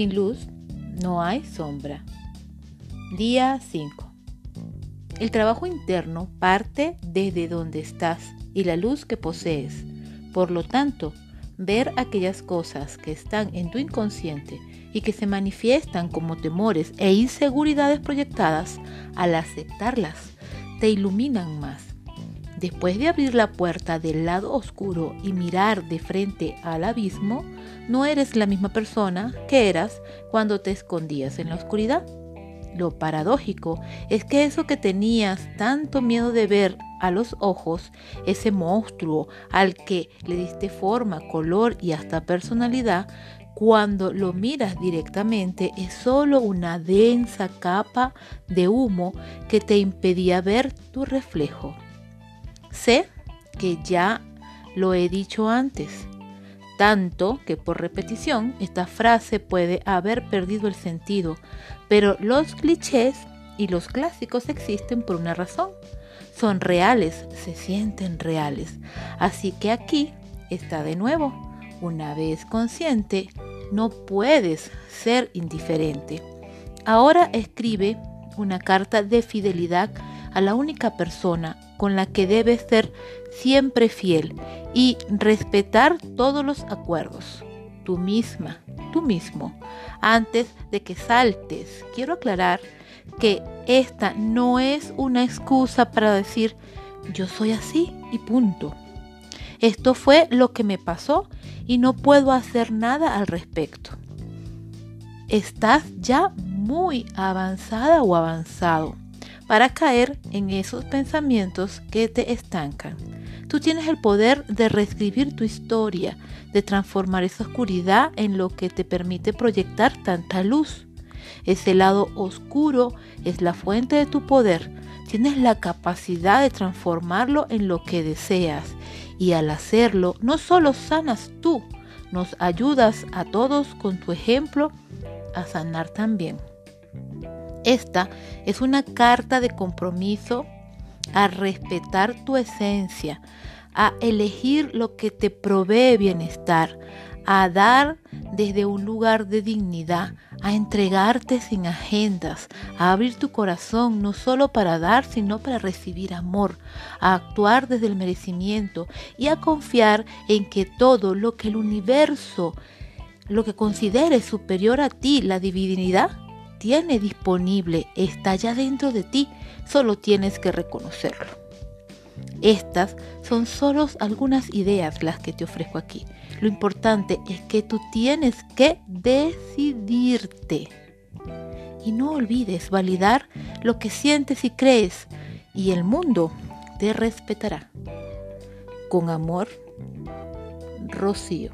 Sin luz no hay sombra. Día 5. El trabajo interno parte desde donde estás y la luz que posees. Por lo tanto, ver aquellas cosas que están en tu inconsciente y que se manifiestan como temores e inseguridades proyectadas, al aceptarlas, te iluminan más. Después de abrir la puerta del lado oscuro y mirar de frente al abismo, no eres la misma persona que eras cuando te escondías en la oscuridad. Lo paradójico es que eso que tenías tanto miedo de ver a los ojos, ese monstruo al que le diste forma, color y hasta personalidad, cuando lo miras directamente es solo una densa capa de humo que te impedía ver tu reflejo. Sé que ya lo he dicho antes, tanto que por repetición esta frase puede haber perdido el sentido, pero los clichés y los clásicos existen por una razón. Son reales, se sienten reales. Así que aquí está de nuevo. Una vez consciente, no puedes ser indiferente. Ahora escribe una carta de fidelidad a la única persona con la que debes ser siempre fiel y respetar todos los acuerdos. Tú misma, tú mismo. Antes de que saltes, quiero aclarar que esta no es una excusa para decir yo soy así y punto. Esto fue lo que me pasó y no puedo hacer nada al respecto. Estás ya muy avanzada o avanzado para caer en esos pensamientos que te estancan. Tú tienes el poder de reescribir tu historia, de transformar esa oscuridad en lo que te permite proyectar tanta luz. Ese lado oscuro es la fuente de tu poder. Tienes la capacidad de transformarlo en lo que deseas y al hacerlo no solo sanas tú, nos ayudas a todos con tu ejemplo a sanar también. Esta es una carta de compromiso a respetar tu esencia, a elegir lo que te provee bienestar, a dar desde un lugar de dignidad, a entregarte sin agendas, a abrir tu corazón no solo para dar, sino para recibir amor, a actuar desde el merecimiento y a confiar en que todo lo que el universo, lo que consideres superior a ti, la divinidad, tiene disponible, está ya dentro de ti, solo tienes que reconocerlo. Estas son solo algunas ideas las que te ofrezco aquí. Lo importante es que tú tienes que decidirte. Y no olvides validar lo que sientes y crees y el mundo te respetará. Con amor, Rocío.